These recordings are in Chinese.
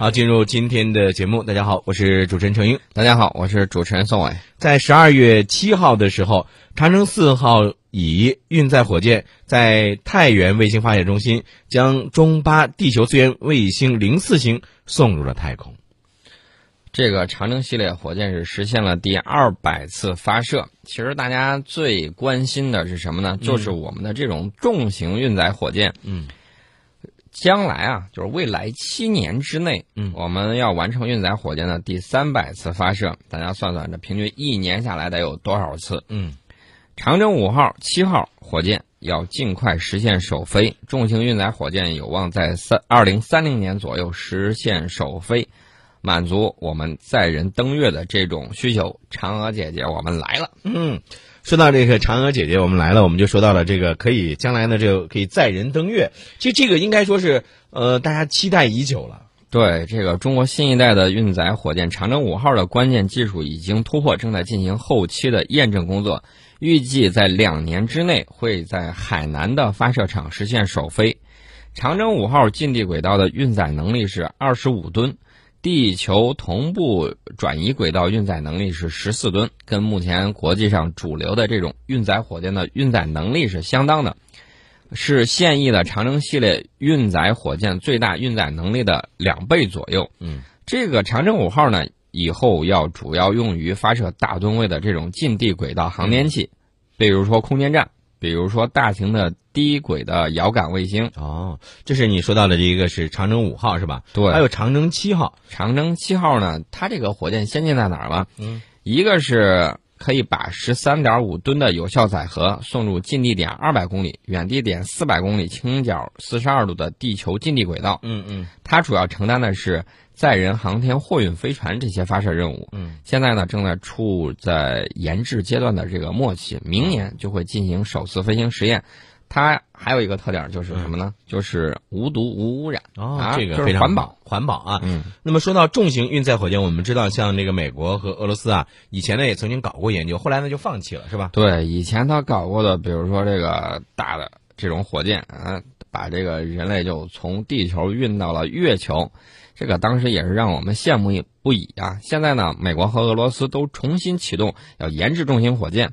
好，进入今天的节目。大家好，我是主持人程英。大家好，我是主持人宋伟。在十二月七号的时候，长征四号乙运载火箭在太原卫星发射中心将中巴地球资源卫星零四星送入了太空。这个长征系列火箭是实现了第二百次发射。其实大家最关心的是什么呢？就是我们的这种重型运载火箭。嗯。将来啊，就是未来七年之内，嗯，我们要完成运载火箭的第三百次发射。大家算算，这平均一年下来得有多少次？嗯，长征五号、七号火箭要尽快实现首飞，重型运载火箭有望在三二零三零年左右实现首飞，满足我们载人登月的这种需求。嫦娥姐姐，我们来了。嗯。说到这个嫦娥姐姐，我们来了，我们就说到了这个可以将来呢，这个可以载人登月。其实这个应该说是呃大家期待已久了。对，这个中国新一代的运载火箭长征五号的关键技术已经突破，正在进行后期的验证工作，预计在两年之内会在海南的发射场实现首飞。长征五号近地轨道的运载能力是二十五吨。地球同步转移轨道运载能力是十四吨，跟目前国际上主流的这种运载火箭的运载能力是相当的，是现役的长征系列运载火箭最大运载能力的两倍左右。嗯，这个长征五号呢，以后要主要用于发射大吨位的这种近地轨道航天器，比如说空间站。比如说大型的低轨的遥感卫星哦，这是你说到的这一个是长征五号是吧？对，还有长征七号。长征七号呢，它这个火箭先进在哪儿了？嗯，一个是可以把十三点五吨的有效载荷送入近地点二百公里、远地点四百公里倾角四十二度的地球近地轨道。嗯嗯，它主要承担的是。载人航天货运飞船这些发射任务，嗯，现在呢正在处在研制阶段的这个末期，明年就会进行首次飞行实验。它还有一个特点就是什么呢？就是无毒无污染哦，这个非常环保环保啊。嗯，那么说到重型运载火箭，我们知道像这个美国和俄罗斯啊，以前呢也曾经搞过研究，后来呢就放弃了，是吧？对，以前他搞过的，比如说这个大的这种火箭啊，把这个人类就从地球运到了月球。这个当时也是让我们羡慕不已啊！现在呢，美国和俄罗斯都重新启动要研制重型火箭，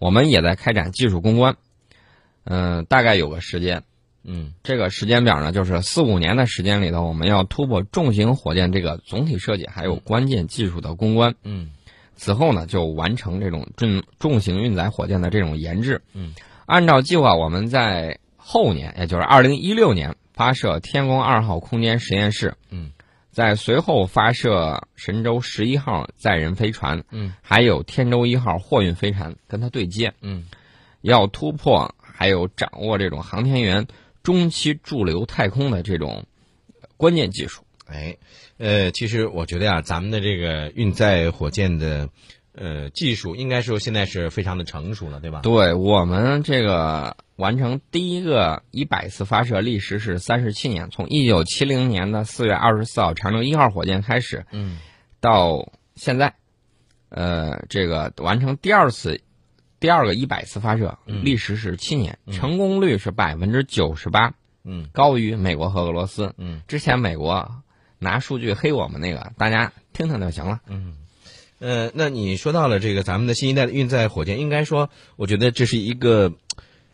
我们也在开展技术攻关，嗯，大概有个时间，嗯，这个时间表呢，就是四五年的时间里头，我们要突破重型火箭这个总体设计还有关键技术的攻关，嗯，此后呢，就完成这种重重型运载火箭的这种研制，嗯，按照计划，我们在后年，也就是二零一六年发射天宫二号空间实验室，嗯。在随后发射神舟十一号载人飞船，嗯，还有天舟一号货运飞船跟它对接，嗯，要突破还有掌握这种航天员中期驻留太空的这种关键技术。哎，呃，其实我觉得呀，咱们的这个运载火箭的。呃，技术应该说现在是非常的成熟了，对吧？对我们这个完成第一个一百次发射历时是三十七年，从一九七零年的四月二十四号长征一号火箭开始，嗯，到现在，呃，这个完成第二次第二个一百次发射历时是七年，成功率是百分之九十八，嗯，高于美国和俄罗斯。嗯，之前美国拿数据黑我们那个，大家听听就行了。嗯。呃，那你说到了这个咱们的新一代的运载火箭，应该说，我觉得这是一个，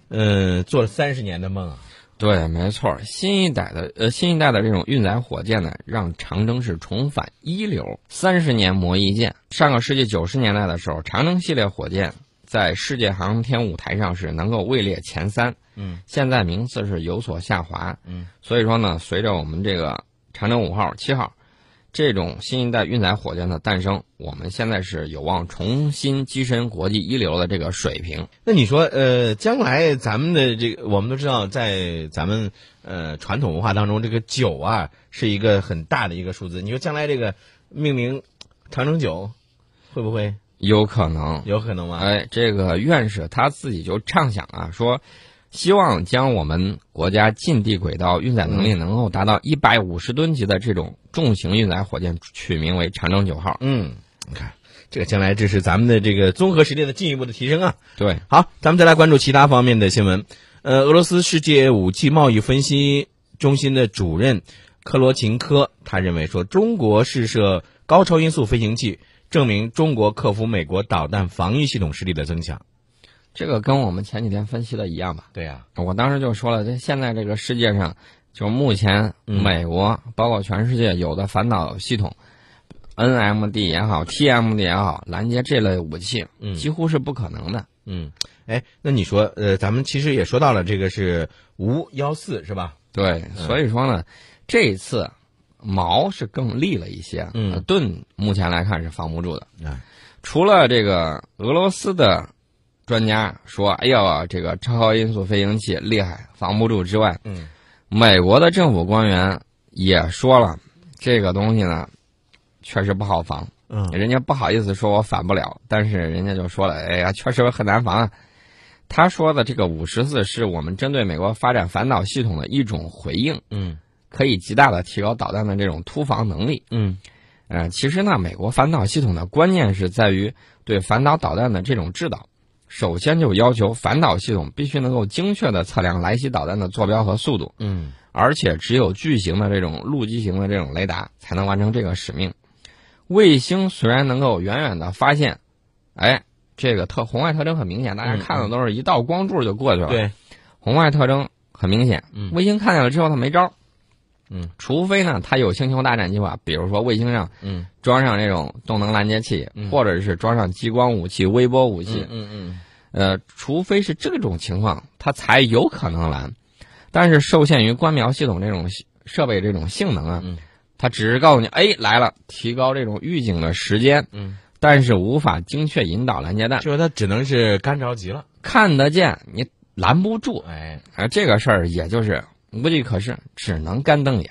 呃，做了三十年的梦啊。对，没错，新一代的呃，新一代的这种运载火箭呢，让长征是重返一流。三十年磨一剑，上个世纪九十年代的时候，长征系列火箭在世界航天舞台上是能够位列前三。嗯，现在名次是有所下滑。嗯，所以说呢，随着我们这个长征五号、七号。这种新一代运载火箭的诞生，我们现在是有望重新跻身国际一流的这个水平。那你说，呃，将来咱们的这个，我们都知道，在咱们呃传统文化当中，这个九啊是一个很大的一个数字。你说将来这个命名长城九，会不会有可能？有可能吗？哎，这个院士他自己就畅想啊，说。希望将我们国家近地轨道运载能力能够达到一百五十吨级的这种重型运载火箭取名为长征九号。嗯，你看，这个将来这是咱们的这个综合实力的进一步的提升啊。对，好，咱们再来关注其他方面的新闻。呃，俄罗斯世界武器贸易分析中心的主任克罗琴科，他认为说中国试射高超音速飞行器，证明中国克服美国导弹防御系统实力的增强。这个跟我们前几天分析的一样吧？对呀、我当时就说了，这现在这个世界上，就目前嗯美国、包括全世界有的反导系统，NMD 也好，TMD 也好，拦截这类武器，嗯几乎是不可能的。嗯，哎，那你说，呃，咱们其实也说到了，这个是无幺四是吧？对，所以说呢，这一次矛是更利了一些，盾目前来看是防不住的。嗯，除了这个俄罗斯的专家说，哎呀，这个超高音速飞行器厉害，防不住之外，嗯美国的政府官员也说了，这个东西呢，确实不好防。嗯人家不好意思说我反不了，但是人家就说了，哎呀，确实很难防啊。他说的这个五十四是我们针对美国发展反导系统的一种回应，嗯可以极大的提高导弹的这种突防能力。嗯呃，其实呢，美国反导系统的关键是在于对反导导弹的这种制导。首先就要求反导系统必须能够精确的测量来袭导弹的坐标和速度，嗯而且只有巨型的这种陆基型的这种雷达才能完成这个使命。卫星虽然能够远远的发现，哎，这个特红外特征很明显，大家嗯看的都是一道光柱就过去了。，对，红外特征很明显，嗯卫星看见了之后它没招儿，嗯，除非呢它有星球大战计划，比如说卫星上嗯。装上这种动能拦截器，嗯。或者是装上激光武器、微波武器，嗯嗯呃，除非是这种情况，它才有可能拦。但是受限于观瞄系统这种设备这种性能啊，嗯。它只是告诉你，哎，来了，提高这种预警的时间，嗯，但是无法精确引导拦截弹，就是它只能是干着急了，看得见你拦不住，哎。而这个事儿也就是无计可施，只能干瞪眼。